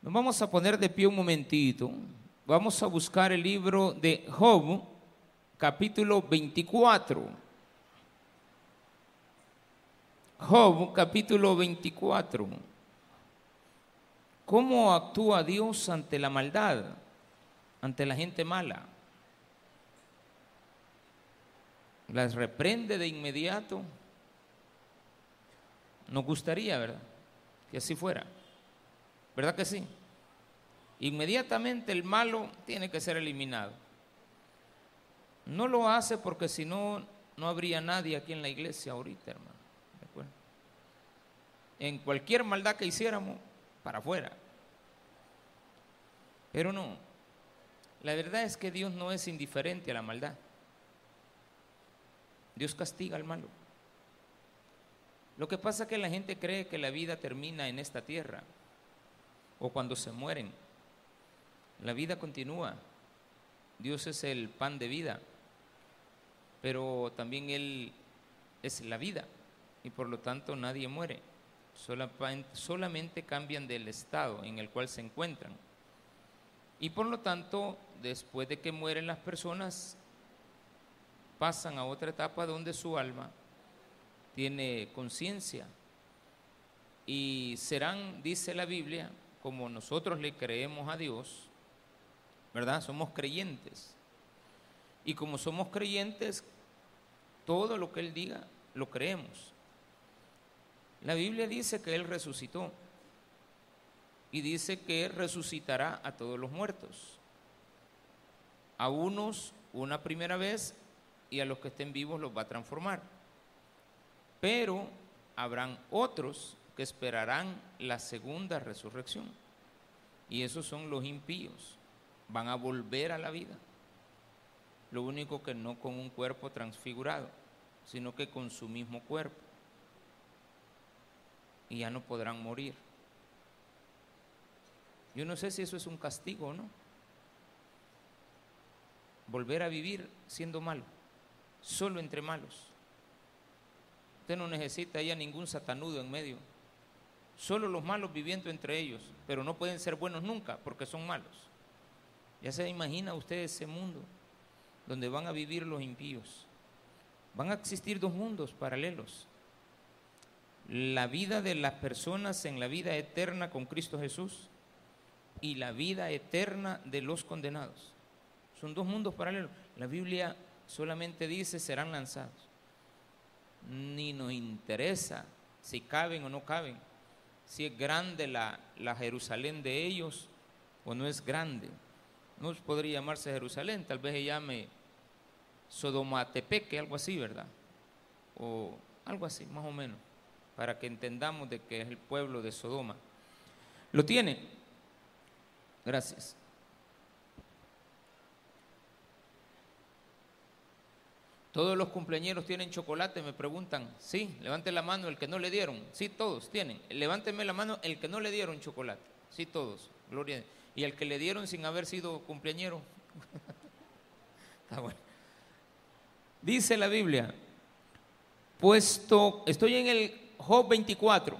Nos vamos a poner de pie un momentito. Vamos a buscar el libro de Job, capítulo 24. Job, capítulo 24. ¿Cómo actúa Dios ante la maldad, ante la gente mala? ¿Las reprende de inmediato? Nos gustaría, ¿verdad? Que así fuera. ¿Verdad que sí? Inmediatamente el malo tiene que ser eliminado. No lo hace porque si no, no habría nadie aquí en la iglesia ahorita, hermano. En cualquier maldad que hiciéramos, para afuera. Pero no, la verdad es que Dios no es indiferente a la maldad. Dios castiga al malo. Lo que pasa es que la gente cree que la vida termina en esta tierra o cuando se mueren. La vida continúa. Dios es el pan de vida, pero también Él es la vida y por lo tanto nadie muere. Solamente cambian del estado en el cual se encuentran. Y por lo tanto, después de que mueren las personas, pasan a otra etapa donde su alma tiene conciencia y serán, dice la Biblia, como nosotros le creemos a Dios, ¿verdad? Somos creyentes. Y como somos creyentes, todo lo que Él diga lo creemos. La Biblia dice que Él resucitó y dice que resucitará a todos los muertos. A unos una primera vez y a los que estén vivos los va a transformar. Pero habrán otros que esperarán la segunda resurrección. Y esos son los impíos. Van a volver a la vida. Lo único que no con un cuerpo transfigurado, sino que con su mismo cuerpo. Y ya no podrán morir. Yo no sé si eso es un castigo o no. Volver a vivir siendo malo, solo entre malos. Usted no necesita ya ningún satanudo en medio Solo los malos viviendo entre ellos, pero no pueden ser buenos nunca porque son malos. Ya se imagina usted ese mundo donde van a vivir los impíos. Van a existir dos mundos paralelos. La vida de las personas en la vida eterna con Cristo Jesús y la vida eterna de los condenados. Son dos mundos paralelos. La Biblia solamente dice serán lanzados. Ni nos interesa si caben o no caben si es grande la, Jerusalén de ellos o no es grande. No podría llamarse Jerusalén, tal vez se llame Sodomatepeque, algo así, ¿verdad? O algo así, más o menos, para que entendamos de que es el pueblo de Sodoma. ¿Lo tiene? Gracias. Todos los cumpleaños tienen chocolate, me preguntan. Sí, levante la mano el que no le dieron. Sí, todos tienen. Levánteme la mano el que no le dieron chocolate. Sí, todos. Gloria. Y el que le dieron sin haber sido cumpleañero. Está bueno. Dice la Biblia, puesto, estoy en el Job 24,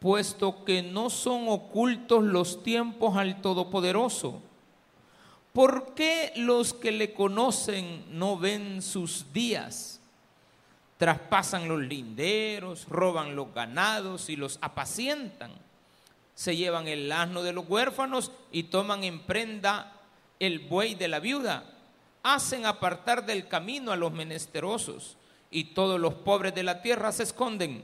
puesto que no son ocultos los tiempos al Todopoderoso ¿Por qué los que le conocen no ven sus días? Traspasan los linderos, roban los ganados y los apacientan. Se llevan el asno de los huérfanos y toman en prenda el buey de la viuda. Hacen apartar del camino a los menesterosos y todos los pobres de la tierra se esconden.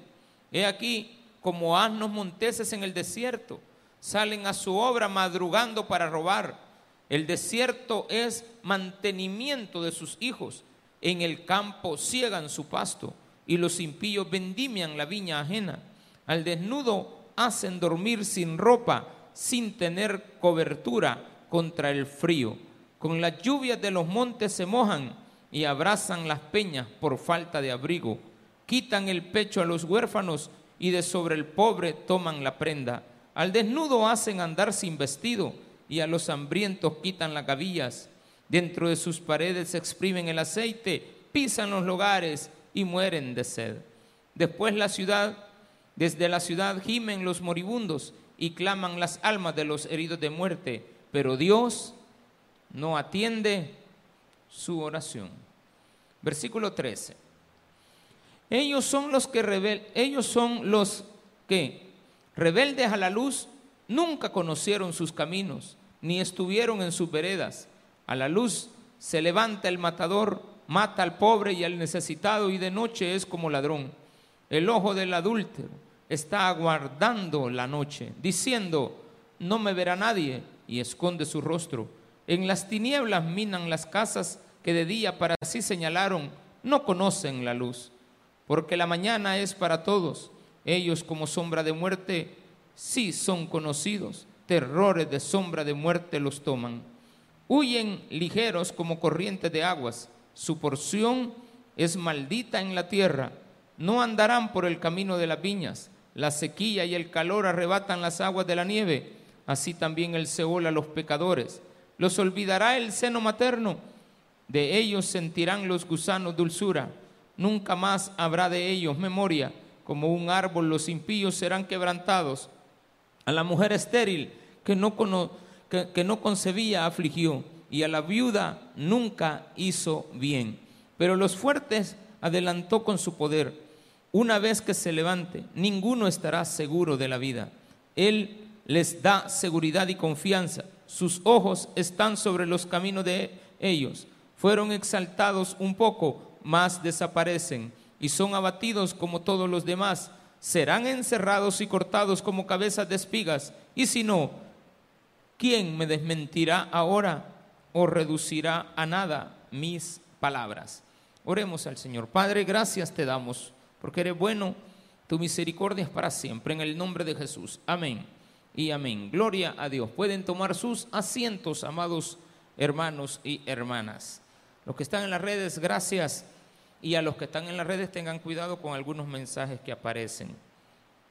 He aquí como asnos monteses en el desierto. Salen a su obra madrugando para robar el desierto es mantenimiento de sus hijos. En el campo ciegan su pasto y los impíos vendimian la viña ajena. Al desnudo hacen dormir sin ropa, sin tener cobertura contra el frío. Con las lluvias de los montes se mojan y abrazan las peñas por falta de abrigo. Quitan el pecho a los huérfanos y de sobre el pobre toman la prenda. Al desnudo hacen andar sin vestido y a los hambrientos quitan las gavillas. Dentro de sus paredes exprimen el aceite, pisan los lugares y mueren de sed. Después la ciudad Desde la ciudad gimen los moribundos y claman las almas de los heridos de muerte, pero Dios no atiende su oración. Versículo 13. Ellos son los que rebel ellos son los que rebeldes a la luz nunca conocieron sus caminos ni estuvieron en sus veredas. A la luz se levanta el matador, mata al pobre y al necesitado y de noche es como ladrón. El ojo del adúltero está aguardando la noche, diciendo, no me verá nadie, y esconde su rostro. En las tinieblas minan las casas que de día para sí señalaron, no conocen la luz, porque la mañana es para todos. Ellos como sombra de muerte sí son conocidos terrores de sombra de muerte los toman. Huyen ligeros como corrientes de aguas. Su porción es maldita en la tierra. No andarán por el camino de las viñas. La sequía y el calor arrebatan las aguas de la nieve. Así también el Seol a los pecadores. Los olvidará el seno materno. De ellos sentirán los gusanos dulzura. Nunca más habrá de ellos memoria. Como un árbol los impíos serán quebrantados. A la mujer estéril que no, que, no concebía afligió, y a la viuda nunca hizo bien. Pero los fuertes adelantó con su poder. Una vez que se levante, ninguno estará seguro de la vida. Él les da seguridad y confianza. Sus ojos están sobre los caminos de ellos. Fueron exaltados un poco, mas desaparecen y son abatidos como todos los demás. Serán encerrados y cortados como cabezas de espigas. Y si no, ¿quién me desmentirá ahora o reducirá a nada mis palabras? Oremos al Señor. Padre, gracias te damos porque eres bueno, tu misericordia es para siempre. En el nombre de Jesús. Amén y amén. Gloria a Dios. Pueden tomar sus asientos, amados hermanos y hermanas. Los que están en las redes, gracias. Y a los que están en las redes, tengan cuidado con algunos mensajes que aparecen.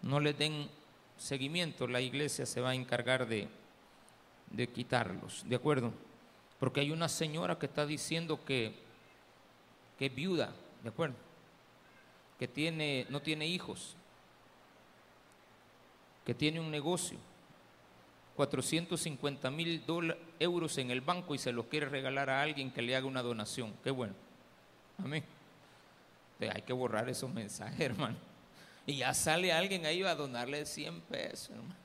No le den seguimiento, la iglesia se va a encargar de de quitarlos, ¿de acuerdo? Porque hay una señora que está diciendo que, que es viuda, ¿de acuerdo? Que tiene, no tiene hijos, que tiene un negocio, 450 mil euros en el banco y se los quiere regalar a alguien que le haga una donación. Qué bueno. Amén. hay que borrar esos mensajes, hermano. Y ya sale alguien ahí a donarle 100 pesos, hermano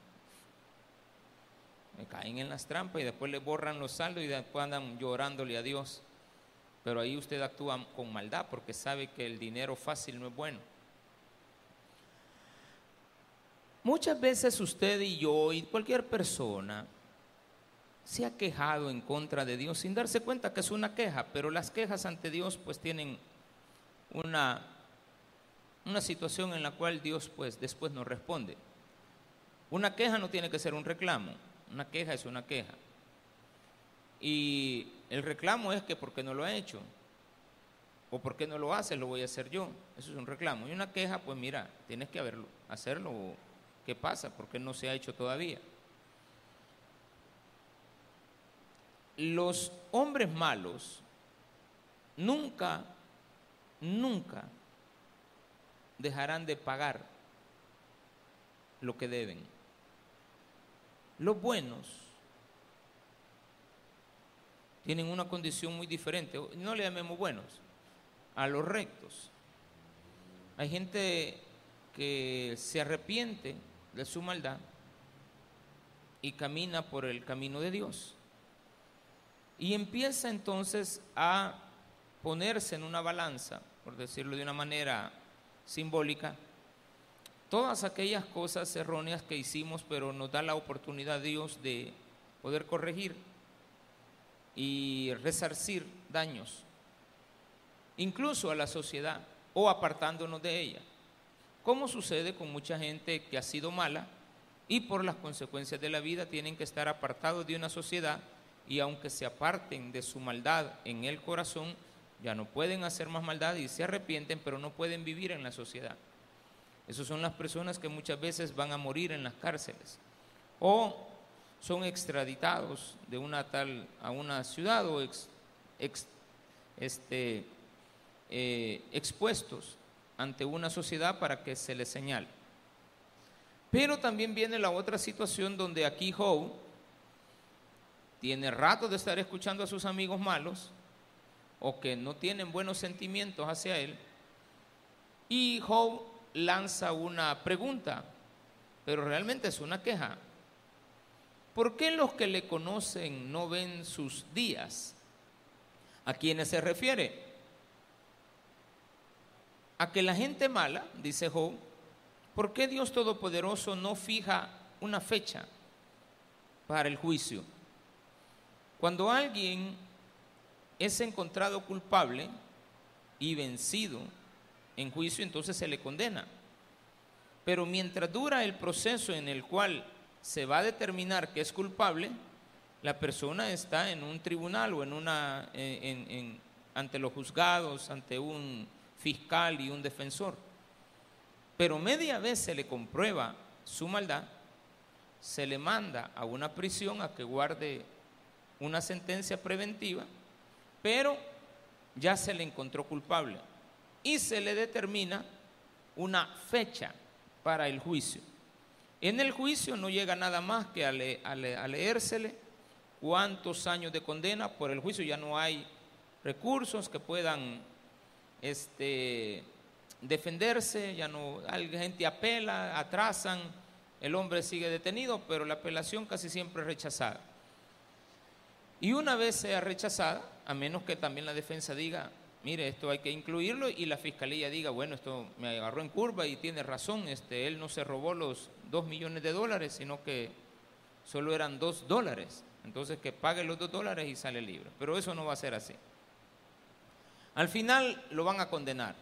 me caen en las trampas y después le borran los saldos y después andan llorándole a Dios. Pero ahí usted actúa con maldad porque sabe que el dinero fácil no es bueno. Muchas veces usted y yo y cualquier persona se ha quejado en contra de Dios sin darse cuenta que es una queja, pero las quejas ante Dios pues tienen una, una situación en la cual Dios pues después no responde. Una queja no tiene que ser un reclamo. Una queja es una queja. Y el reclamo es que porque no lo ha hecho, o porque no lo hace, lo voy a hacer yo. Eso es un reclamo. Y una queja, pues mira, tienes que haberlo, hacerlo. ¿Qué pasa? ¿Por qué no se ha hecho todavía? Los hombres malos nunca, nunca dejarán de pagar lo que deben. Los buenos tienen una condición muy diferente, no le llamemos buenos, a los rectos. Hay gente que se arrepiente de su maldad y camina por el camino de Dios. Y empieza entonces a ponerse en una balanza, por decirlo de una manera simbólica, todas aquellas cosas erróneas que hicimos, pero nos da la oportunidad Dios de poder corregir y resarcir daños, incluso a la sociedad o apartándonos de ella, como sucede con mucha gente que ha sido mala y por las consecuencias de la vida tienen que estar apartados de una sociedad y aunque se aparten de su maldad en el corazón, ya no pueden hacer más maldad y se arrepienten, pero no pueden vivir en la sociedad. Esas son las personas que muchas veces van a morir en las cárceles o son extraditados de una tal a una ciudad o este, eh, expuestos ante una sociedad para que se les señale. Pero también viene la otra situación donde aquí Job tiene rato de estar escuchando a sus amigos malos o que no tienen buenos sentimientos hacia él. Y Job lanza una pregunta, pero realmente es una queja. ¿Por qué los que le conocen no ven sus días? ¿A quiénes se refiere? A que la gente mala, dice Job, ¿por qué Dios Todopoderoso no fija una fecha para el juicio? Cuando alguien es encontrado culpable y vencido en juicio, entonces se le condena. Pero mientras dura el proceso en el cual se va a determinar que es culpable, la persona está en un tribunal o en una, ante los juzgados, ante un fiscal y un defensor. Pero media vez se le comprueba su maldad, se le manda a una prisión a que guarde una sentencia preventiva, pero ya se le encontró culpable y se le determina una fecha para el juicio. En el juicio no llega nada más que a, leérsele cuántos años de condena por el juicio, ya no hay recursos que puedan este, defenderse, ya no, hay gente apela, atrasan, el hombre sigue detenido, pero la apelación casi siempre es rechazada. Y una vez sea rechazada, a menos que también la defensa diga, mire, esto hay que incluirlo, y la fiscalía diga, bueno, esto me agarró en curva y tiene razón, este, él no se robó los dos millones de dólares, sino que solo eran dos dólares. Entonces que pague los dos dólares y sale libre. Pero eso no va a ser así. Al final lo van a condenar.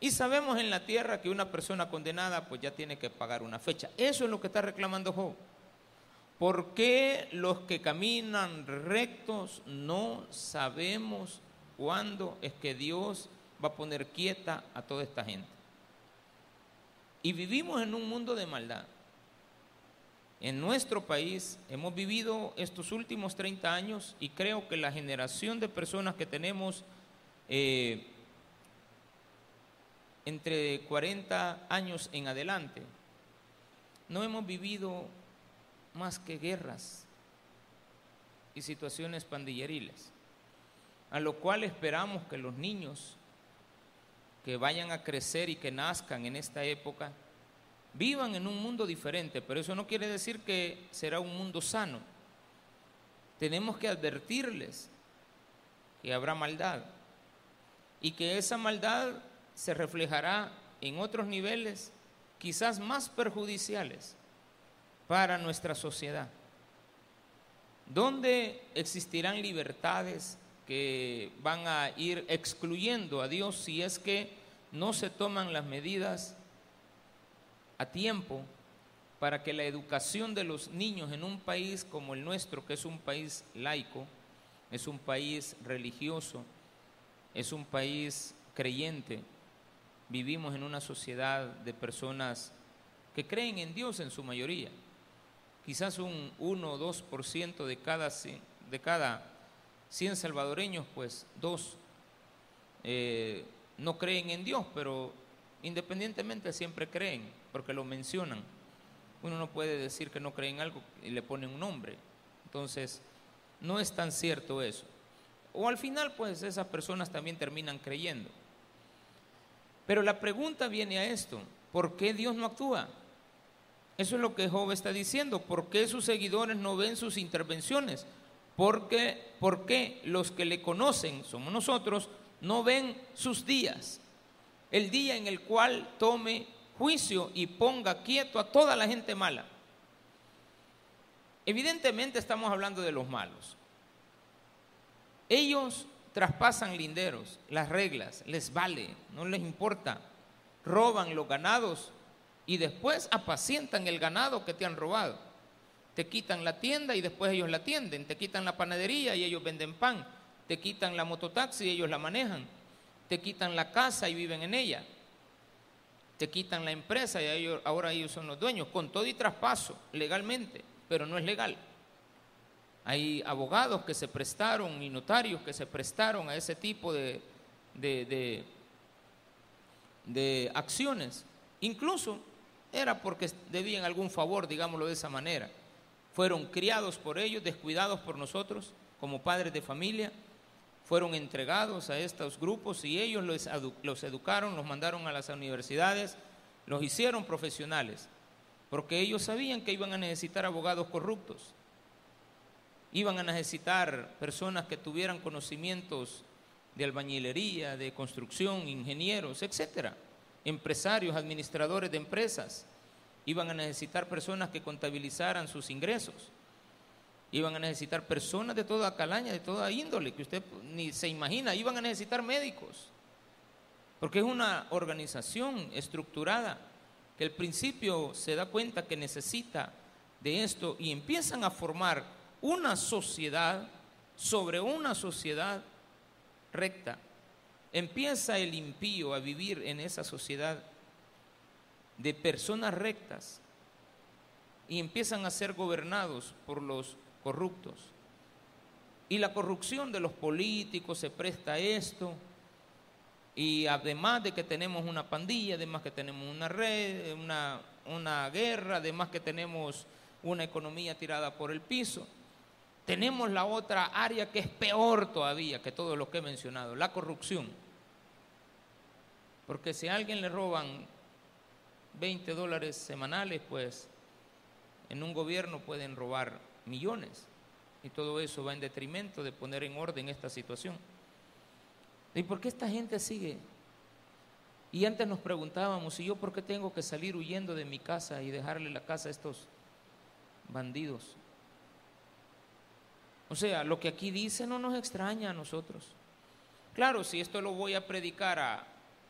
Y sabemos en la tierra que una persona condenada pues ya tiene que pagar una fecha. Eso es lo que está reclamando Job. ¿Por qué los que caminan rectos no sabemos cuándo es que Dios va a poner quieta a toda esta gente? Y vivimos en un mundo de maldad. En nuestro país hemos vivido estos últimos 30 años y creo que la generación de personas que tenemos eh, entre 40 años en adelante, no hemos vivido más que guerras y situaciones pandilleriles, a lo cual esperamos que los niños que vayan a crecer y que nazcan en esta época vivan en un mundo diferente, pero eso no quiere decir que será un mundo sano. Tenemos que advertirles que habrá maldad y que esa maldad se reflejará en otros niveles quizás más perjudiciales para nuestra sociedad, donde existirán libertades que van a ir excluyendo a Dios si es que no se toman las medidas a tiempo para que la educación de los niños en un país como el nuestro, que es un país laico, es un país religioso, es un país creyente, vivimos en una sociedad de personas que creen en Dios en su mayoría. Quizás un 1 o 2% de cada, de cada 100 salvadoreños, pues dos eh, no creen en Dios, pero independientemente siempre creen, porque lo mencionan. Uno no puede decir que no creen algo y le ponen un nombre. Entonces, no es tan cierto eso. O al final, pues esas personas también terminan creyendo. Pero la pregunta viene a esto, ¿por qué Dios no actúa? Eso es lo que Job está diciendo. ¿Por qué sus seguidores no ven sus intervenciones? Porque, ¿Por qué los que le conocen, somos nosotros, no ven sus días? El día en el cual tome juicio y ponga quieto a toda la gente mala. Evidentemente estamos hablando de los malos. Ellos traspasan linderos, las reglas, les vale, no les importa. Roban los ganados y después apacientan el ganado que te han robado. Te quitan la tienda y después ellos la atienden. Te quitan la panadería y ellos venden pan. Te quitan la mototaxi y ellos la manejan. Te quitan la casa y viven en ella. Te quitan la empresa y ahora ellos son los dueños, con todo y traspaso, legalmente, pero no es legal. Hay abogados que se prestaron y notarios que se prestaron a ese tipo de, de, de acciones. Incluso era porque debían algún favor, digámoslo de esa manera. Fueron criados por ellos, descuidados por nosotros como padres de familia, fueron entregados a estos grupos y ellos los, los educaron, los mandaron a las universidades, los hicieron profesionales, porque ellos sabían que iban a necesitar abogados corruptos, iban a necesitar personas que tuvieran conocimientos de albañilería, de construcción, ingenieros, etcétera, empresarios, administradores de empresas, iban a necesitar personas que contabilizaran sus ingresos, iban a necesitar personas de toda calaña, de toda índole, que usted ni se imagina, iban a necesitar médicos, porque es una organización estructurada que al principio se da cuenta que necesita de esto y empiezan a formar una sociedad sobre una sociedad recta. Empieza el impío a vivir en esa sociedad de personas rectas y empiezan a ser gobernados por los corruptos. Y la corrupción de los políticos se presta a esto. Y además de que tenemos una pandilla, además que tenemos una red, una, una guerra, además que tenemos una economía tirada por el piso, tenemos la otra área que es peor todavía que todo lo que he mencionado, la corrupción. Porque si a alguien le roban 20 dólares semanales, pues en un gobierno pueden robar millones. Y todo eso va en detrimento de poner en orden esta situación. ¿Y por qué esta gente sigue? Y antes nos preguntábamos, ¿y yo por qué tengo que salir huyendo de mi casa y dejarle la casa a estos bandidos? O sea, lo que aquí dice no nos extraña a nosotros. Claro, si esto lo voy a predicar a,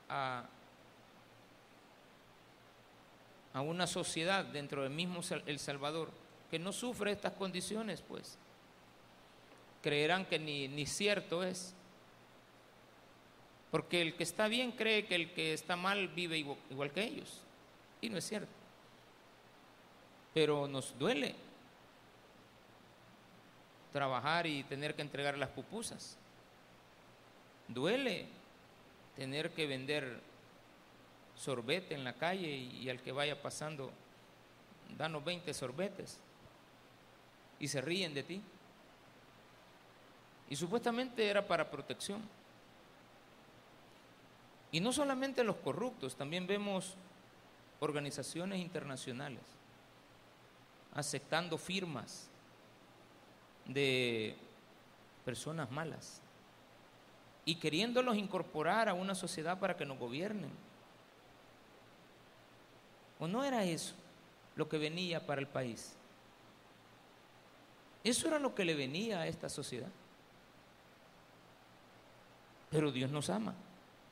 a, a una sociedad dentro del mismo El Salvador que no sufre estas condiciones, pues creerán que ni, ni cierto es. Porque el que está bien cree que el que está mal vive igual que ellos. Y no es cierto. Pero nos duele trabajar y tener que entregar las pupusas. Duele tener que vender sorbete en la calle y, al que vaya pasando, danos 20 sorbetes y se ríen de ti. Y supuestamente era para protección. Y no solamente los corruptos, también vemos organizaciones internacionales aceptando firmas de personas malas y queriéndolos incorporar a una sociedad para que nos gobiernen. ¿O no era eso lo que venía para el país? Eso era lo que le venía a esta sociedad. Pero Dios nos ama.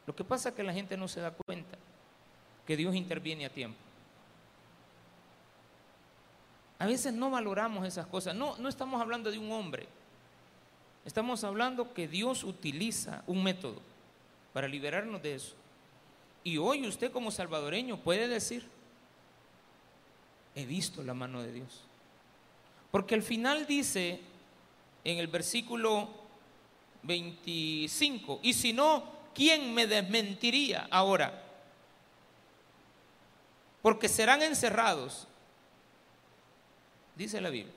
Lo que pasa es que la gente no se da cuenta que Dios interviene a tiempo. A veces no valoramos esas cosas. No, no estamos hablando de un hombre. Estamos hablando que Dios utiliza un método para liberarnos de eso. Y hoy usted como salvadoreño puede decir, he visto la mano de Dios. Porque al final dice en el versículo 25, y si no, ¿quién me desmentiría ahora? Porque serán encerrados dice la Biblia.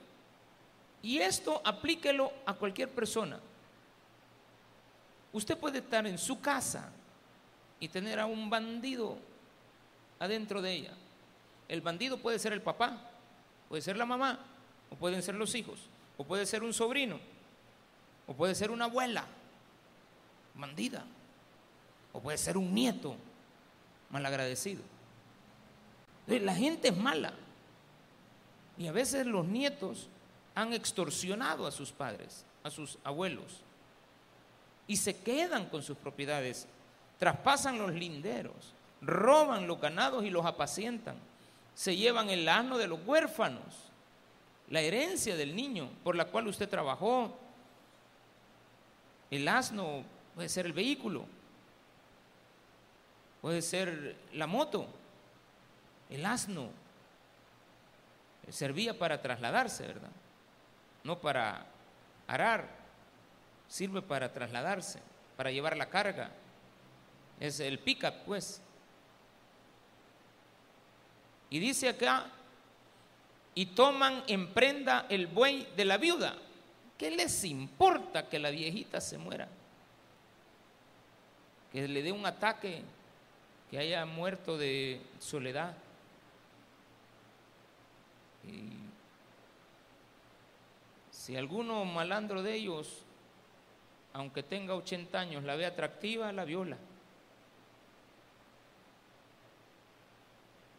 Y esto aplíquelo a cualquier persona. Usted puede estar en su casa y tener a un bandido adentro de ella. El bandido puede ser el papá, puede ser la mamá, o pueden ser los hijos, o puede ser un sobrino, o puede ser una abuela bandida, o puede ser un nieto malagradecido. La gente es mala. Y a veces los nietos han extorsionado a sus padres, a sus abuelos, y se quedan con sus propiedades, traspasan los linderos, roban los ganados y los apacientan, se llevan el asno de los huérfanos, la herencia del niño por la cual usted trabajó. El asno puede ser el vehículo, puede ser la moto, el asno servía para trasladarse, ¿verdad? No para arar, sirve para trasladarse, para llevar la carga. Es el pickup, pues. Y dice acá, y toman en prenda el buey de la viuda. ¿Qué les importa que la viejita se muera? Que le dé un ataque, que haya muerto de soledad. Y si alguno malandro de ellos, aunque tenga 80 años, la ve atractiva, la viola.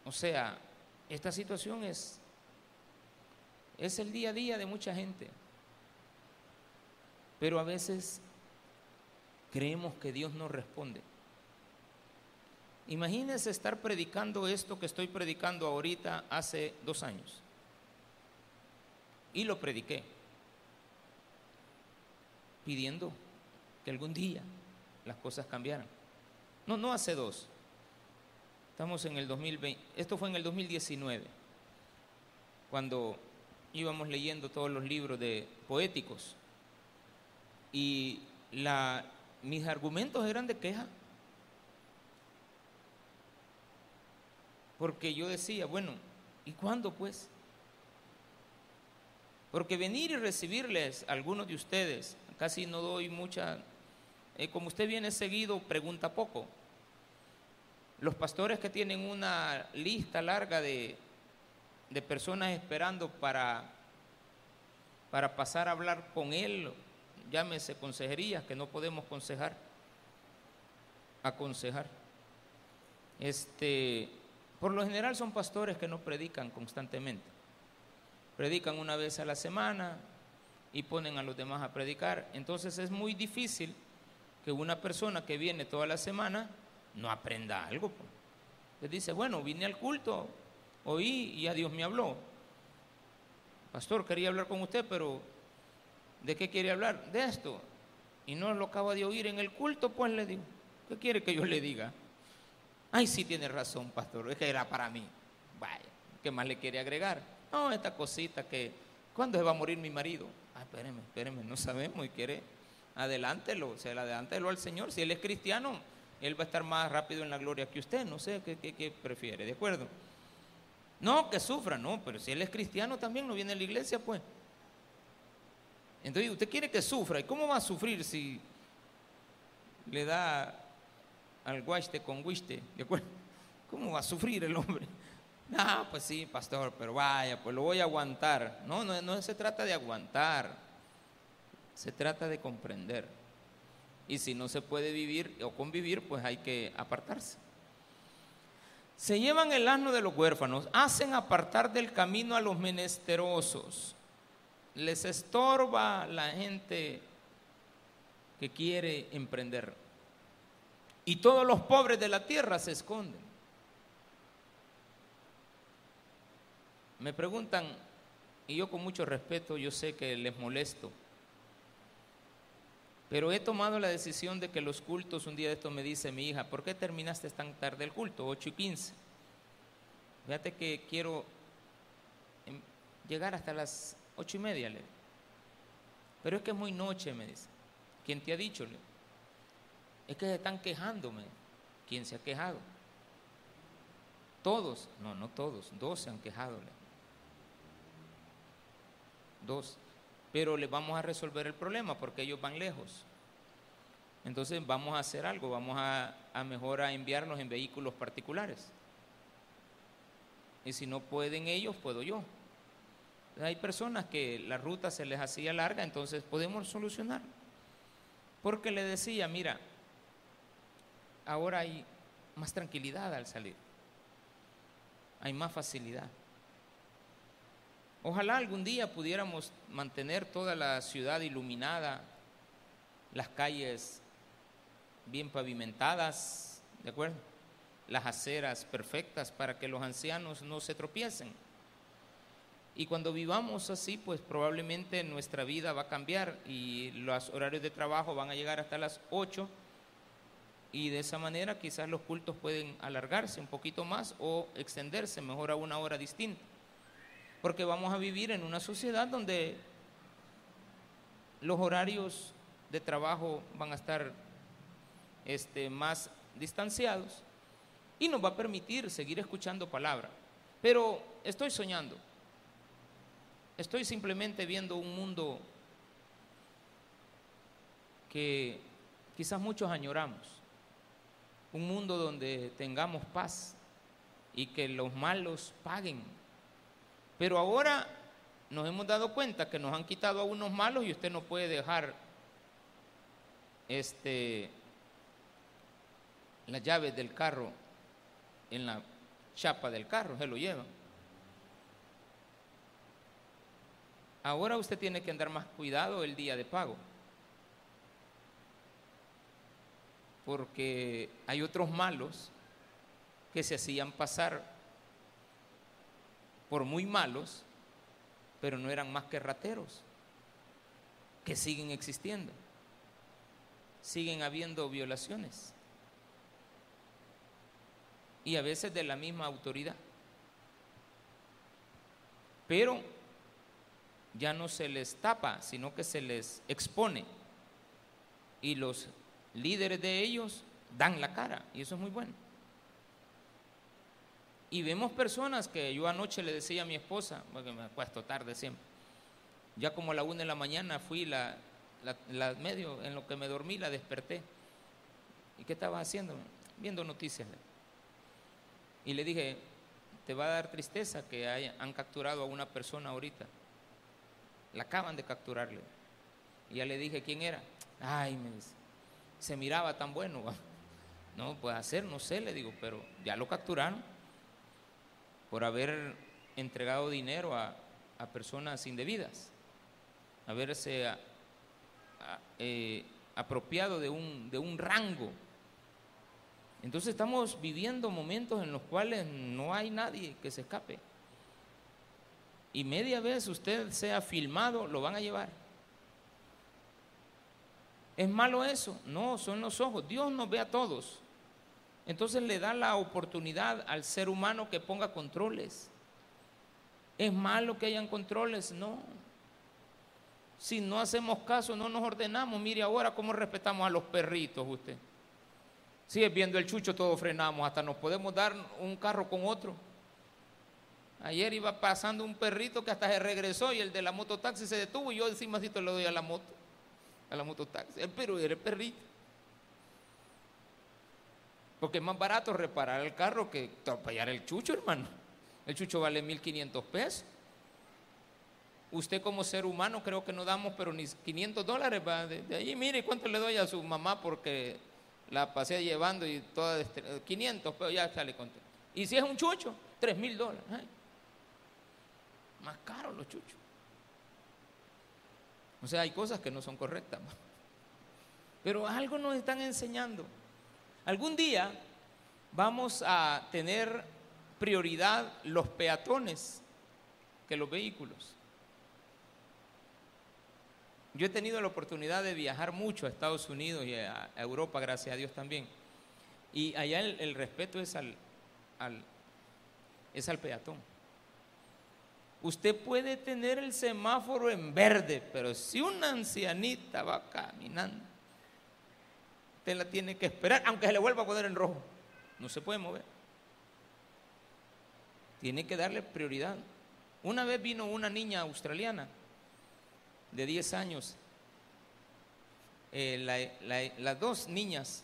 O sea, esta situación es, es el día a día de mucha gente. Pero a veces creemos que Dios no responde. Imagínense estar predicando esto que estoy predicando ahorita hace dos años. Y lo prediqué, pidiendo que algún día las cosas cambiaran. No, no hace dos, Estamos en el 2020, esto fue en el 2019, cuando íbamos leyendo todos los libros de poéticos y la, mis argumentos eran de queja. Porque yo decía, bueno, ¿y cuándo pues? Porque venir y recibirles a algunos de ustedes, casi no doy mucha, eh, como usted viene seguido, pregunta poco. Los pastores que tienen una lista larga de, personas esperando para, para pasar a hablar con él, llámese consejerías, que no podemos aconsejar, aconsejar. Este, por lo general son pastores que no predican constantemente. Predican una vez a la semana y ponen a los demás a predicar. Entonces es muy difícil que una persona que viene toda la semana no aprenda algo. Le dice, bueno, vine al culto, oí y a Dios me habló. Pastor, quería hablar con usted, pero ¿de qué quiere hablar? De esto. Y no lo acaba de oír en el culto, pues le digo, ¿qué quiere que yo le diga? Ay, sí tiene razón, pastor, es que era para mí. Vaya, ¿qué más le quiere agregar? No, esta cosita que, ¿cuándo se va a morir mi marido? Ah, espéreme, espéreme, no sabemos y quiere, adelántelo, o sea, adelántelo al Señor. Si él es cristiano, él va a estar más rápido en la gloria que usted, no sé qué, prefiere, ¿de acuerdo? No, que sufra, no, pero si él es cristiano también no viene a la iglesia, pues. Entonces, usted quiere que sufra, ¿y cómo va a sufrir si le da al guaste con guiste? ¿De acuerdo? ¿Cómo va a sufrir el hombre? Ah, pues sí, pastor, pero vaya, pues lo voy a aguantar. No, no, no se trata de aguantar, se trata de comprender y si no se puede vivir o convivir, pues hay que apartarse. Se llevan el asno de los huérfanos, hacen apartar del camino a los menesterosos, les estorba la gente que quiere emprender. Y todos los pobres de la tierra se esconden. Me preguntan, y yo con mucho respeto, yo sé que les molesto, pero he tomado la decisión de que los cultos, un día de esto me dice mi hija, ¿por qué terminaste tan tarde el culto? 8 y 15. Fíjate que quiero em, llegar hasta las ocho y media, le. Pero es que es muy noche, me dice. ¿Quién te ha dicho? Le? Es que se están quejándome. ¿Quién se ha quejado? Todos, no, no todos, dos se han quejado. Le. Dos pero les vamos a resolver el problema porque ellos van lejos. Entonces vamos a hacer algo, vamos a, mejor a enviarnos en vehículos particulares. Y si no pueden ellos, puedo yo. Hay personas que la ruta se les hacía larga, entonces podemos solucionar. Porque le decía, mira, ahora hay más tranquilidad al salir. Hay más facilidad. Ojalá algún día pudiéramos mantener toda la ciudad iluminada, las calles bien pavimentadas, ¿de acuerdo? Las aceras perfectas para que los ancianos no se tropiecen. Y cuando vivamos así, pues probablemente nuestra vida va a cambiar y los horarios de trabajo van a llegar hasta las 8 y de esa manera quizás los cultos pueden alargarse un poquito más o extenderse mejor a una hora distinta porque vamos a vivir en una sociedad donde los horarios de trabajo van a estar este, más distanciados y nos va a permitir seguir escuchando palabra. Pero estoy soñando. Estoy simplemente viendo un mundo que quizás muchos añoramos. Un mundo donde tengamos paz y que los malos paguen. Pero ahora nos hemos dado cuenta que nos han quitado a unos malos y usted no puede dejar este las llaves del carro en la chapa del carro, se lo llevan. Ahora usted tiene que andar más cuidado el día de pago. Porque hay otros malos que se hacían pasar por muy malos, pero no eran más que rateros, que siguen existiendo. Siguen habiendo violaciones y a veces de la misma autoridad. Pero ya no se les tapa, sino que se les expone. Y los líderes de ellos dan la cara, y eso es muy bueno. Y vemos personas que yo anoche le decía a mi esposa, porque me acuesto tarde siempre, ya como a la una de la mañana fui la, la, medio, en lo que me dormí la desperté. ¿Y qué estaba haciendo? Viendo noticias. Y le dije, te va a dar tristeza que han capturado a una persona ahorita. La acaban de capturarle. Y ya le dije quién era. Ay, me dice, se miraba tan bueno. No, puede hacer, no sé, le digo, pero ya lo capturaron por haber entregado dinero a, personas indebidas, haberse eh, apropiado de un, de un rango entonces estamos viviendo momentos en los cuales no hay nadie que se escape. Y media vez usted sea filmado, lo van a llevar. ¿Es malo eso? No, son los ojos. Dios nos ve a todos. Entonces le da la oportunidad al ser humano que ponga controles. ¿Es malo que hayan controles? No. Si no hacemos caso, no nos ordenamos. Mire ahora cómo respetamos a los perritos usted. Sigue viendo el chucho, todo frenamos, hasta nos podemos dar un carro con otro. Ayer iba pasando un perrito que hasta se regresó y el de la mototaxi se detuvo y yo encima le doy a la moto, a la mototaxi. Pero era el perrito. Porque es más barato reparar el carro que atropellar el chucho, hermano. El chucho vale 1.500 pesos. Usted como ser humano creo que no damos, pero ni 500 dólares. De, de ahí, mire cuánto le doy a su mamá porque la pasé llevando y toda 500, pero ya sale contento. Y si es un chucho, 3 mil dólares. Más caro los chuchos. O sea, hay cosas que no son correctas. Pero algo nos están enseñando. Algún día vamos a tener prioridad los peatones que los vehículos. Yo he tenido la oportunidad de viajar mucho a Estados Unidos y a Europa, gracias a Dios también. Y allá el, respeto es al, es al peatón. Usted puede tener el semáforo en verde, pero si una ancianita va caminando, usted la tiene que esperar, aunque se le vuelva a poner en rojo. No se puede mover. Tiene que darle prioridad. Una vez vino una niña australiana de 10 años, eh, las dos niñas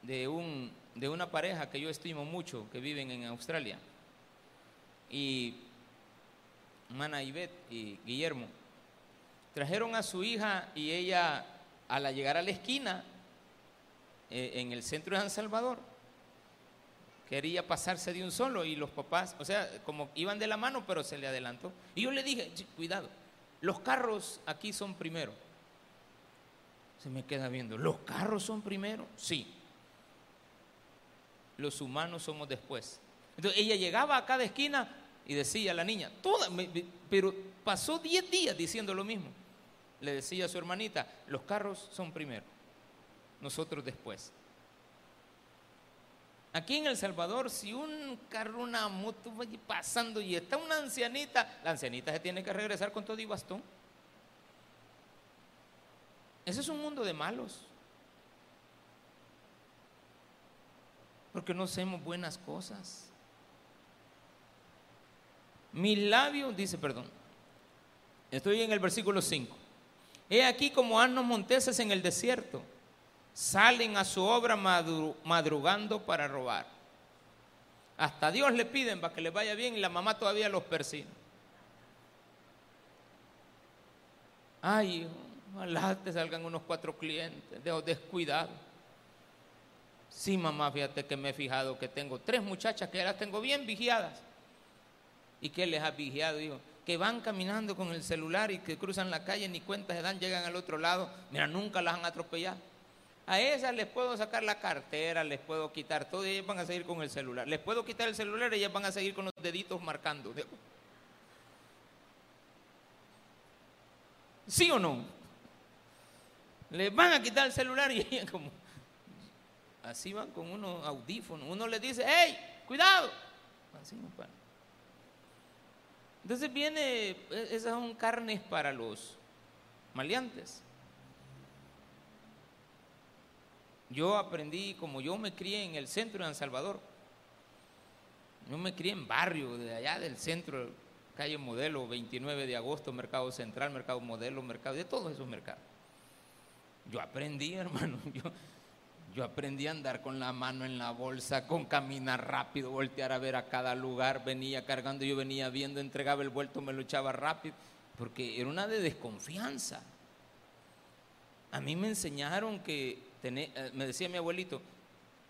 de, un, de una pareja que yo estimo mucho, que viven en Australia, y Mana Ivette y Guillermo, trajeron a su hija y ella, al llegar a la esquina, en el centro de San Salvador, quería pasarse de un solo y los papás, o sea, como iban de la mano, pero se le adelantó. Y yo le dije, cuidado, los carros aquí son primero. Se me queda viendo, ¿los carros son primero? Sí. Los humanos somos después. Entonces ella llegaba a cada esquina y decía a la niña, toda, pero pasó 10 días diciendo lo mismo. Le decía a su hermanita, los carros son primero, nosotros después. Aquí en El Salvador, si un carro, una moto va pasando y está una ancianita, la ancianita se tiene que regresar con todo y bastón. Ese es un mundo de malos. Porque no hacemos buenas cosas. Mis labios, dice, perdón, estoy en el versículo 5. He aquí como asnos monteses en el desierto, salen a su obra madrugando para robar. Hasta Dios le piden para que les vaya bien y la mamá todavía los persigue. Ay, ojalá te salgan unos cuatro clientes, de descuidado. Sí, mamá, fíjate que me he fijado que tengo tres muchachas que ya las tengo bien vigiadas. ¿Y qué les ha vigiado? Dijo, que van caminando con el celular y que cruzan la calle, ni cuenta se dan, llegan al otro lado. Mira, nunca las han atropellado. A esas les puedo sacar la cartera, les puedo quitar todo y ellas van a seguir con el celular. Les puedo quitar el celular y ellas van a seguir con los deditos marcando. ¿Sí o no? Les van a quitar el celular y ellas como... Así van con unos audífonos. Uno les dice, ¡hey! ¡Cuidado! Así no para. Entonces viene, e, esas son carnes para los maleantes. Yo aprendí, como yo me crié en el centro de San Salvador, yo me crié en barrio, de allá del centro, calle Modelo, 29 de agosto, Mercado Central, Mercado Modelo, Mercado, de todos esos mercados. Yo aprendí, hermano, yo, yo aprendí a andar con la mano en la bolsa, con caminar rápido, voltear a ver a cada lugar, venía cargando, yo venía viendo, entregaba el vuelto, me lo echaba rápido, porque era una de desconfianza. A mí me enseñaron que, eh, me decía mi abuelito,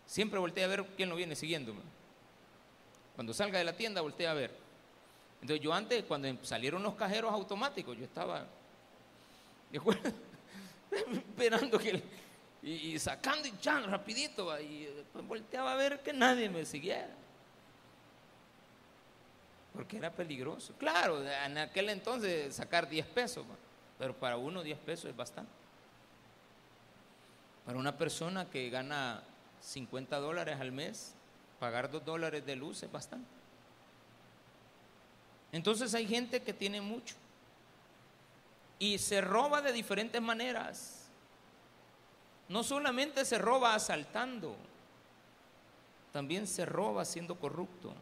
siempre volteé a ver quién lo viene siguiéndome. Cuando salga de la tienda, volteé a ver. Entonces yo antes, cuando salieron los cajeros automáticos, yo estaba esperando y, sacando y chan, rapidito, y después volteaba a ver que nadie me siguiera. Porque era peligroso. Claro, en aquel entonces sacar 10 pesos, pero para uno 10 pesos es bastante. Para una persona que gana 50 dólares al mes, pagar 2 dólares de luz es bastante. Entonces hay gente que tiene mucho y se roba de diferentes maneras no solamente se roba asaltando, también se roba siendo corrupto.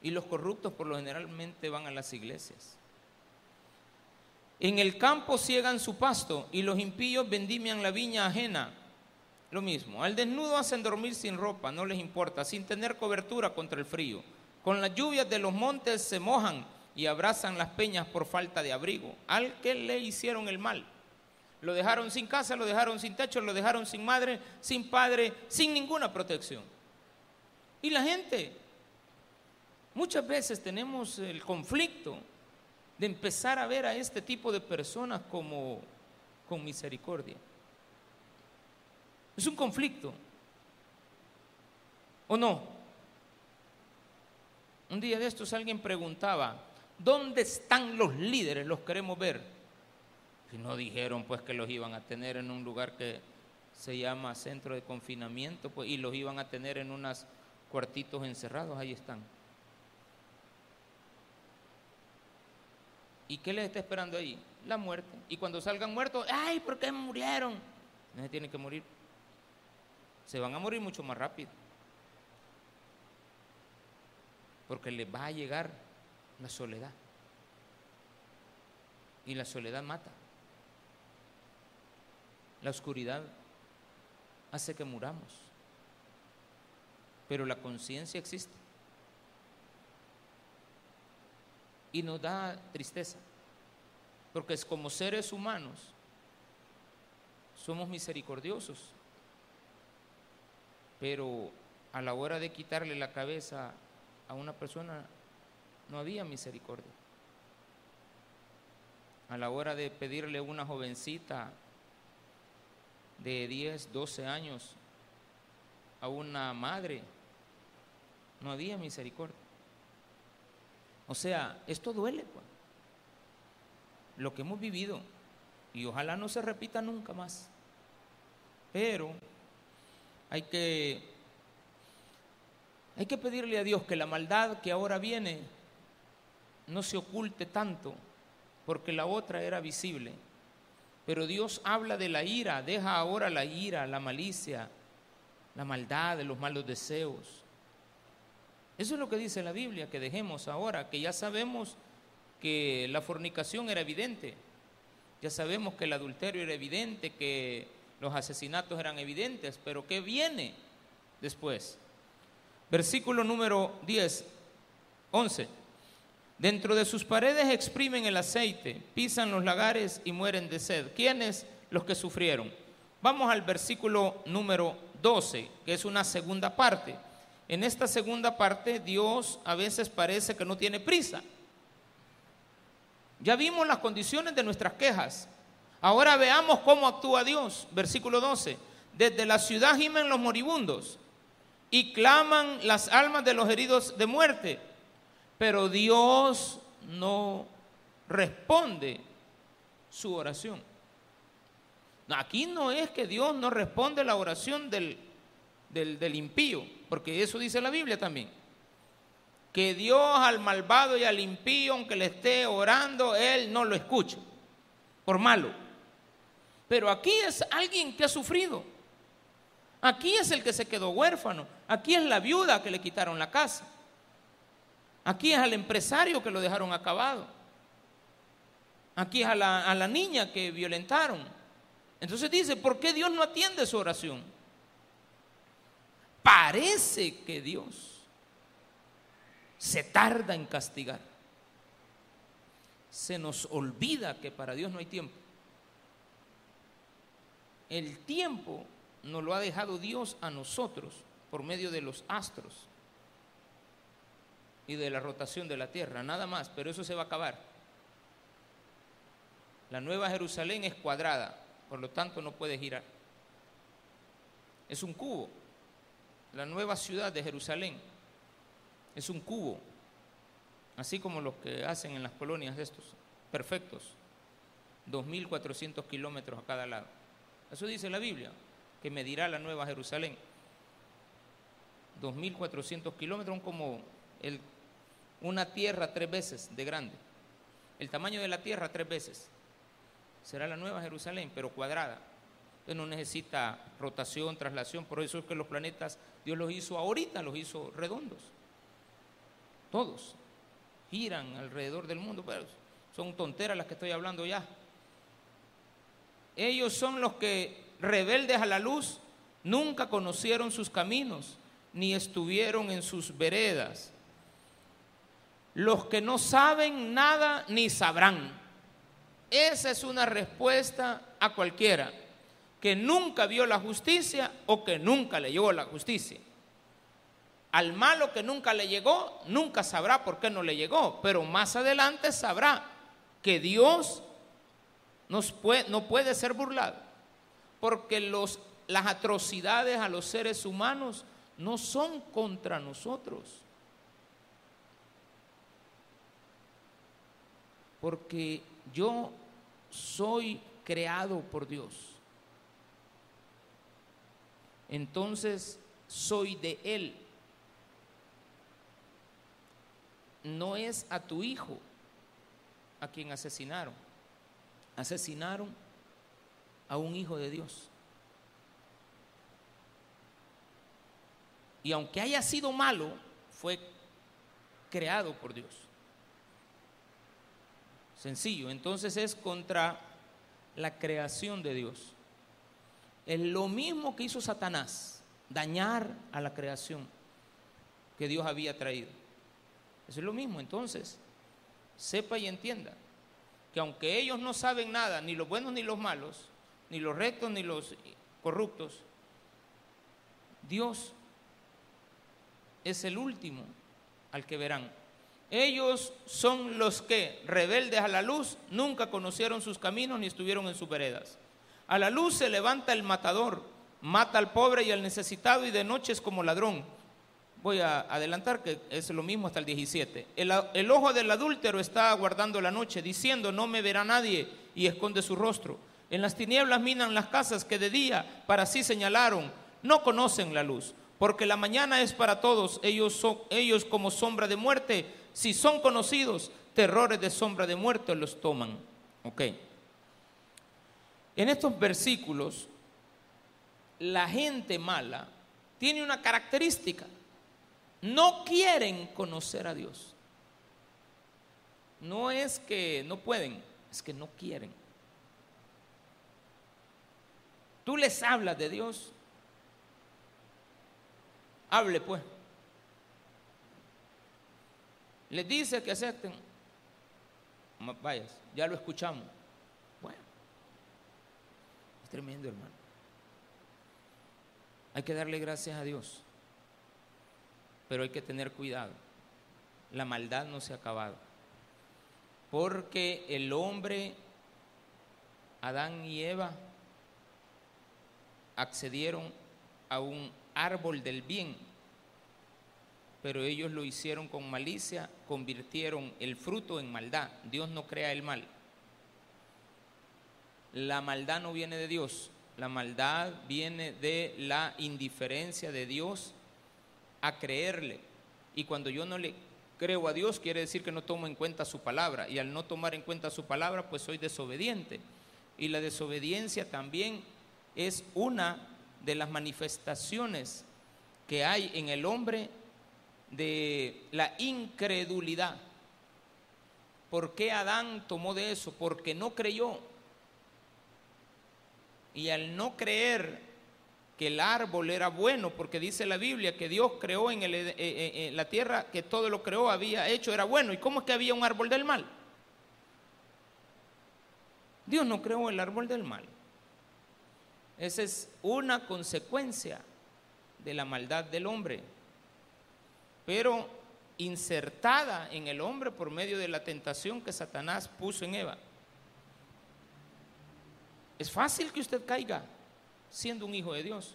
Y los corruptos por lo generalmente van a las iglesias. En el campo ciegan su pasto y los impíos vendimian la viña ajena. Lo mismo, al desnudo hacen dormir sin ropa, no les importa, sin tener cobertura contra el frío. Con las lluvias de los montes se mojan y abrazan las peñas por falta de abrigo. Al que le hicieron el mal lo dejaron sin casa, lo dejaron sin techo, lo dejaron sin madre, sin padre, sin ninguna protección. Y la gente, muchas veces tenemos el conflicto de empezar a ver a este tipo de personas como con misericordia. Es un conflicto. ¿O no? Un día de estos alguien preguntaba, ¿dónde están los líderes? Los queremos ver. Y no dijeron pues que los iban a tener en un lugar que se llama centro de confinamiento, pues, y los iban a tener en unos cuartitos encerrados, ahí están. ¿Y qué les está esperando ahí? La muerte. Y cuando salgan muertos, ¡ay, por qué murieron! No se tienen que morir. Se van a morir mucho más rápido. Porque les va a llegar la soledad. Y la soledad mata. La oscuridad hace que muramos, pero la conciencia existe. Y nos da tristeza, porque es como seres humanos somos misericordiosos, pero a la hora de quitarle la cabeza a una persona no había misericordia. A la hora de pedirle a una jovencita de 10, 12 años a una madre, no había misericordia. O sea, esto duele, pues. lo que hemos vivido, y ojalá no se repita nunca más. Pero hay que, hay que pedirle a Dios que la maldad que ahora viene no se oculte tanto, porque la otra era visible. Pero Dios habla de la ira, deja ahora la ira, la malicia, la maldad, los malos deseos. Eso es lo que dice la Biblia, que dejemos ahora, que ya sabemos que la fornicación era evidente, ya sabemos que el adulterio era evidente, que los asesinatos eran evidentes, pero ¿qué viene después? Versículo número 10, 11. Dentro de sus paredes exprimen el aceite, pisan los lagares y mueren de sed. ¿Quiénes? Los que sufrieron. Vamos al versículo número 12, que es una segunda parte. En esta segunda parte Dios a veces parece que no tiene prisa. Ya vimos las condiciones de nuestras quejas. Ahora veamos cómo actúa Dios. Versículo 12. Desde la ciudad gimen los moribundos y claman las almas de los heridos de muerte pero Dios no responde su oración. Aquí no es que Dios no responde la oración del, del, impío, porque eso dice la Biblia también. Que Dios al malvado y al impío, aunque le esté orando, Él no lo escucha, por malo. Pero aquí es alguien que ha sufrido. Aquí es el que se quedó huérfano. Aquí es la viuda que le quitaron la casa. Aquí es al empresario que lo dejaron acabado. Aquí es a la, a la niña que violentaron. Entonces dice, ¿por qué Dios no atiende su oración? Parece que Dios se tarda en castigar. Se nos olvida que para Dios no hay tiempo. El tiempo nos lo ha dejado Dios a nosotros por medio de los astros y de la rotación de la tierra, nada más, pero eso se va a acabar. La nueva Jerusalén es cuadrada, por lo tanto no puede girar. Es un cubo. La nueva ciudad de Jerusalén es un cubo, así como los que hacen en las colonias estos, perfectos, 2.400 kilómetros a cada lado. Eso dice la Biblia, que medirá la nueva Jerusalén. 2.400 kilómetros, como el una tierra tres veces de grande. El tamaño de la tierra tres veces. Será la nueva Jerusalén, pero cuadrada. Entonces no necesita rotación, traslación. Por eso es que los planetas Dios los hizo ahorita, los hizo redondos. Todos giran alrededor del mundo, pero son tonteras las que estoy hablando ya. Ellos son los que, rebeldes a la luz, nunca conocieron sus caminos, ni estuvieron en sus veredas los que no saben nada ni sabrán. Esa es una respuesta a cualquiera que nunca vio la justicia o que nunca le llegó la justicia. Al malo que nunca le llegó, nunca sabrá por qué no le llegó, pero más adelante sabrá que Dios no puede ser burlado, porque los, las atrocidades a los seres humanos no son contra nosotros porque yo soy creado por Dios. Entonces soy de Él. No es a tu hijo a quien asesinaron. Asesinaron a un hijo de Dios. Y aunque haya sido malo, fue creado por Dios. Sencillo. Entonces es contra la creación de Dios. Es lo mismo que hizo Satanás, dañar a la creación que Dios había traído. Eso es lo mismo. Entonces, sepa y entienda que aunque ellos no saben nada, ni los buenos ni los malos, ni los rectos ni los corruptos, Dios es el último al que verán. Ellos son los que, rebeldes a la luz, nunca conocieron sus caminos ni estuvieron en sus veredas. A la luz se levanta el matador, mata al pobre y al necesitado y de noche es como ladrón. Voy a adelantar que es lo mismo hasta el 17. El, ojo del adúltero está aguardando la noche, diciendo, no me verá nadie, y esconde su rostro. En las tinieblas minan las casas que de día para sí señalaron, no conocen la luz, porque la mañana es para todos, ellos, son, ellos como sombra de muerte si son conocidos, terrores de sombra de muerte los toman. Ok. En estos versículos, la gente mala tiene una característica. no quieren conocer a Dios. No es que no pueden, es que no quieren. Tú les hablas de Dios. Hable pues. Les dice que acepten. Vayas, ya lo escuchamos. Tremendo, hermano. Hay que darle gracias a Dios, pero hay que tener cuidado. La maldad no se ha acabado. Porque el hombre, Adán y Eva, accedieron a un árbol del bien, pero ellos lo hicieron con malicia, convirtieron el fruto en maldad. Dios no crea el mal. La maldad no viene de Dios, la maldad viene de la indiferencia de Dios a creerle. Y cuando yo no le creo a Dios, quiere decir que no tomo en cuenta su palabra. Y al no tomar en cuenta su palabra, pues soy desobediente. Y la desobediencia también es una de las manifestaciones que hay en el hombre de la incredulidad. ¿Por qué Adán tomó de eso? Porque no creyó. Y al no creer que el árbol era bueno, porque dice la Biblia que Dios creó en, eh, eh, eh, la tierra, que todo lo creó, había hecho, era bueno. ¿Y cómo es que había un árbol del mal? Dios no creó el árbol del mal. Esa es una consecuencia de la maldad del hombre, pero insertada en el hombre por medio de la tentación que Satanás puso en Eva. Es fácil que usted caiga siendo un hijo de Dios,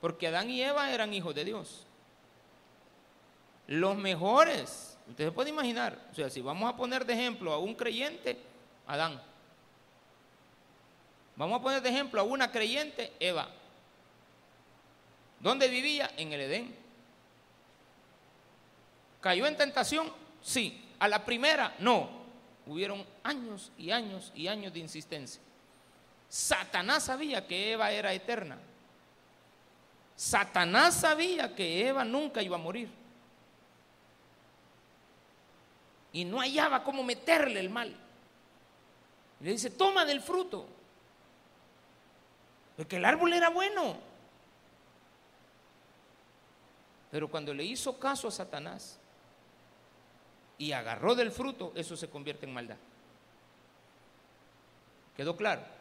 porque Adán y Eva eran hijos de Dios. Los mejores, usted se puede imaginar, o sea, si vamos a poner de ejemplo a un creyente, Adán. Vamos a poner de ejemplo a una creyente, Eva. ¿Dónde vivía? En el Edén. ¿Cayó en tentación? Sí. A la primera, no. Hubieron años y años y años de insistencia. Satanás sabía que Eva era eterna. Satanás sabía que Eva nunca iba a morir. Y no hallaba cómo meterle el mal. Le dice, toma del fruto. Porque el árbol era bueno. Pero cuando le hizo caso a Satanás y agarró del fruto, eso se convierte en maldad. ¿Quedó claro?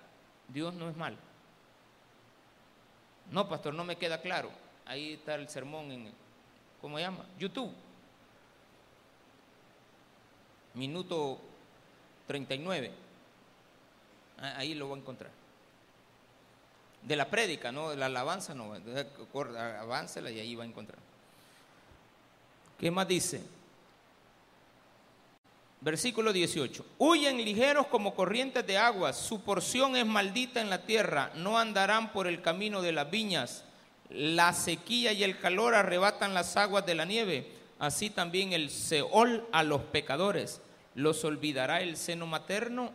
Dios no es malo. No, pastor, no me queda claro. Ahí está el sermón en, ¿cómo llama? YouTube. Minuto 39. Ah, ahí lo voy a encontrar de la prédica, no de la alabanza, no, aváncela y ahí va a encontrar. ¿Qué más dice? Versículo 18. Huyen ligeros como corrientes de aguas, su porción es maldita en la tierra, no andarán por el camino de las viñas. La sequía y el calor arrebatan las aguas de la nieve, así también el Seol a los pecadores. Los olvidará el seno materno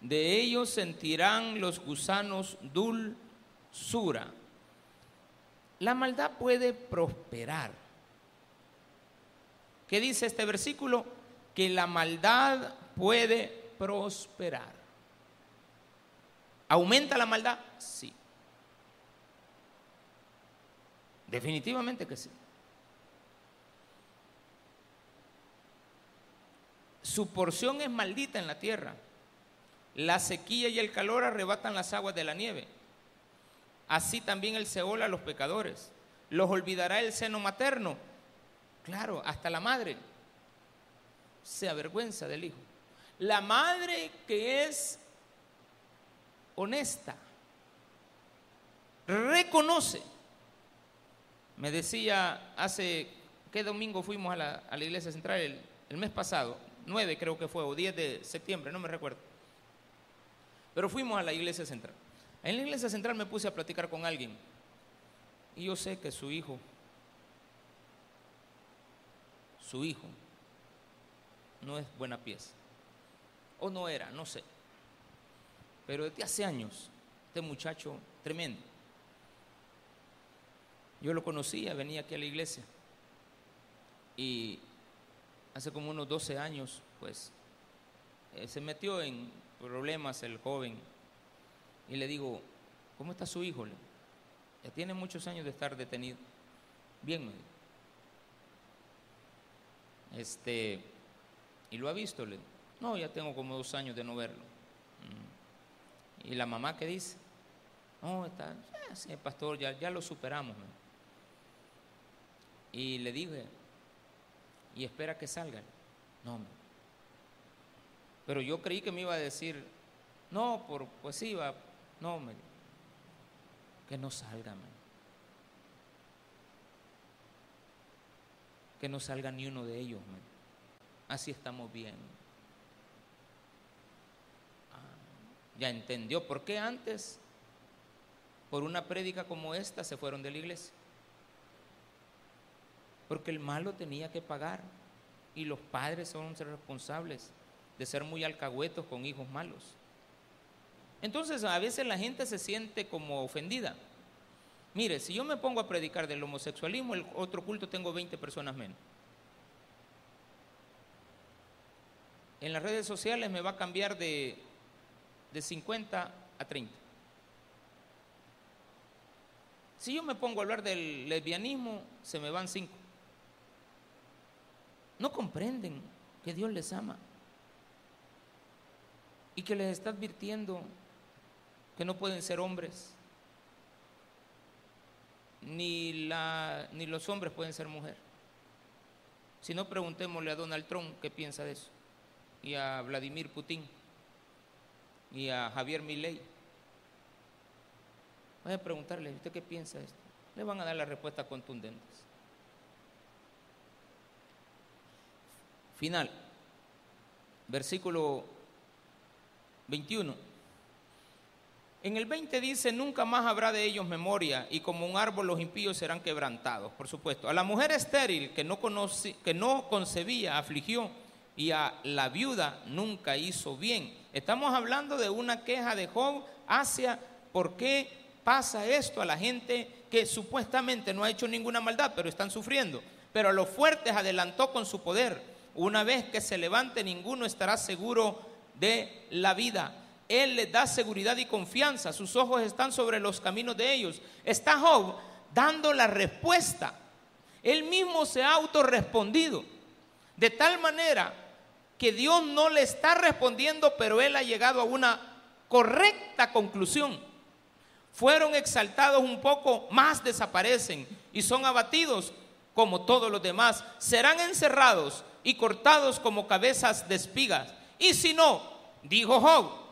de ellos sentirán los gusanos dulzura. La maldad puede prosperar. ¿Qué dice este versículo? Que la maldad puede prosperar. ¿Aumenta la maldad? Sí. Definitivamente que sí. Su porción es maldita en la tierra. La sequía y el calor arrebatan las aguas de la nieve. Así también el Seol a los pecadores. Los olvidará el seno materno. Claro, hasta la madre se avergüenza del hijo. La madre que es honesta, reconoce. Me decía hace, ¿qué domingo fuimos a la, iglesia central? El, el mes pasado, 9 creo que fue, o 10 de septiembre, no me recuerdo. Pero fuimos a la iglesia central. En la iglesia central me puse a platicar con alguien. Y yo sé que su hijo, su hijo, no es buena pieza. O no era, no sé. Pero desde hace años, este muchacho tremendo. Yo lo conocía, venía aquí a la iglesia. Y hace como unos 12 años, pues, eh, se metió en problemas el joven. Y le digo, ¿cómo está su hijo? Ya tiene muchos años de estar detenido. Bien, me Este, y lo ha visto, le no, ya tengo como dos años de no verlo. Mm. Y la mamá que dice, no, está, sí, pastor, ya, ya lo superamos. Y le dije, y espera que salga. No, pero yo creí que me iba a decir, no, por, pues sí, va, no, que no salga, que no salga ni uno de ellos. Así estamos bien. Ah, ya entendió por qué antes, por una prédica como esta, se fueron de la iglesia. Porque el malo tenía que pagar y los padres son responsables de ser muy alcahuetos con hijos malos. Entonces a veces la gente se siente como ofendida. Mire, si yo me pongo a predicar del homosexualismo, el otro culto tengo 20 personas menos. En las redes sociales me va a cambiar de, de 50 a 30. Si yo me pongo a hablar del lesbianismo, se me van 5. No comprenden que Dios les ama y que les está advirtiendo que no pueden ser hombres, ni, la, ni los hombres pueden ser mujer. Si no, preguntémosle a Donald Trump qué piensa de eso, y a Vladimir Putin, y a Javier Milei. Voy a preguntarle, ¿usted qué piensa de esto? Le van a dar las respuestas contundentes. Final, versículo 21. En el 20 dice, nunca más habrá de ellos memoria y como un árbol los impíos serán quebrantados, por supuesto. A la mujer estéril que no, que no concebía, afligió y a la viuda nunca hizo bien. Estamos hablando de una queja de Job hacia por qué pasa esto a la gente que supuestamente no ha hecho ninguna maldad, pero están sufriendo. Pero a los fuertes adelantó con su poder. Una vez que se levante, ninguno estará seguro de la vida. Él les da seguridad y confianza. Sus ojos están sobre los caminos de ellos. Está Job dando la respuesta. Él mismo se ha autorrespondido. De tal manera que Dios no le está respondiendo, pero él ha llegado a una correcta conclusión. Fueron exaltados un poco, más desaparecen y son abatidos como todos los demás. Serán encerrados y cortados como cabezas de espigas. Y si no, dijo Job,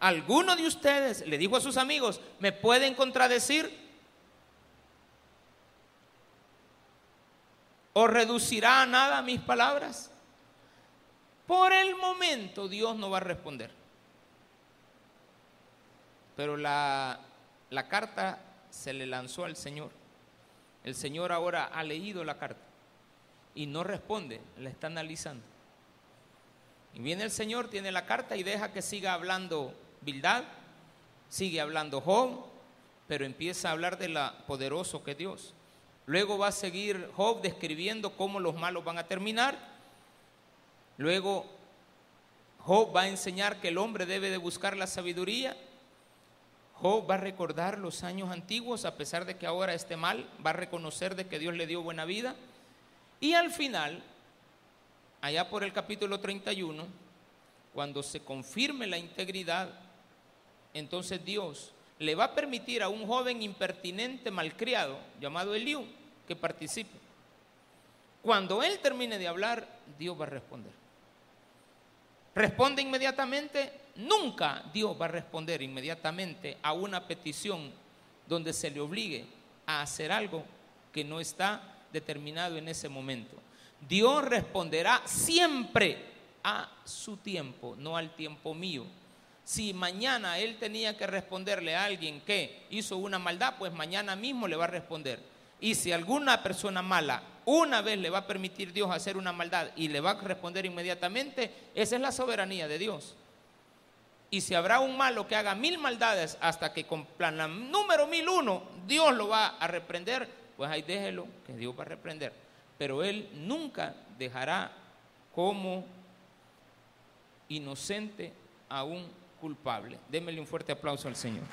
alguno de ustedes, le dijo a sus amigos, me pueden contradecir o reducirá a nada mis palabras. Por el momento Dios no va a responder. Pero la, la carta se le lanzó al Señor. El Señor ahora ha leído la carta y no responde, la está analizando. Y viene el Señor, tiene la carta y deja que siga hablando Sigue hablando Job, pero empieza a hablar de la poderoso que Dios. Luego va a seguir Job describiendo cómo los malos van a terminar. Luego Job va a enseñar que el hombre debe de buscar la sabiduría. Job va a recordar los años antiguos, a pesar de que ahora esté mal, va a reconocer de que Dios le dio buena vida. Y al final allá por el capítulo 31, cuando se confirme la integridad, entonces Dios le va a permitir a un joven impertinente malcriado llamado Eliú que participe. Cuando él termine de hablar, Dios va a responder. Responde inmediatamente, nunca Dios va a responder inmediatamente a una petición donde se le obligue a hacer algo que no está determinado en ese momento. Dios responderá siempre a su tiempo, no al tiempo mío si mañana él tenía que responderle a alguien que hizo una maldad, pues mañana mismo le va a responder. Y si alguna persona mala una vez le va a permitir Dios hacer una maldad y le va a responder inmediatamente, esa es la soberanía de Dios. Y si habrá un malo que haga mil maldades hasta que con plan número mil uno Dios lo va a reprender, pues ahí déjelo que Dios va a reprender. Pero él nunca dejará como inocente a un culpable. Démele un fuerte aplauso al Señor.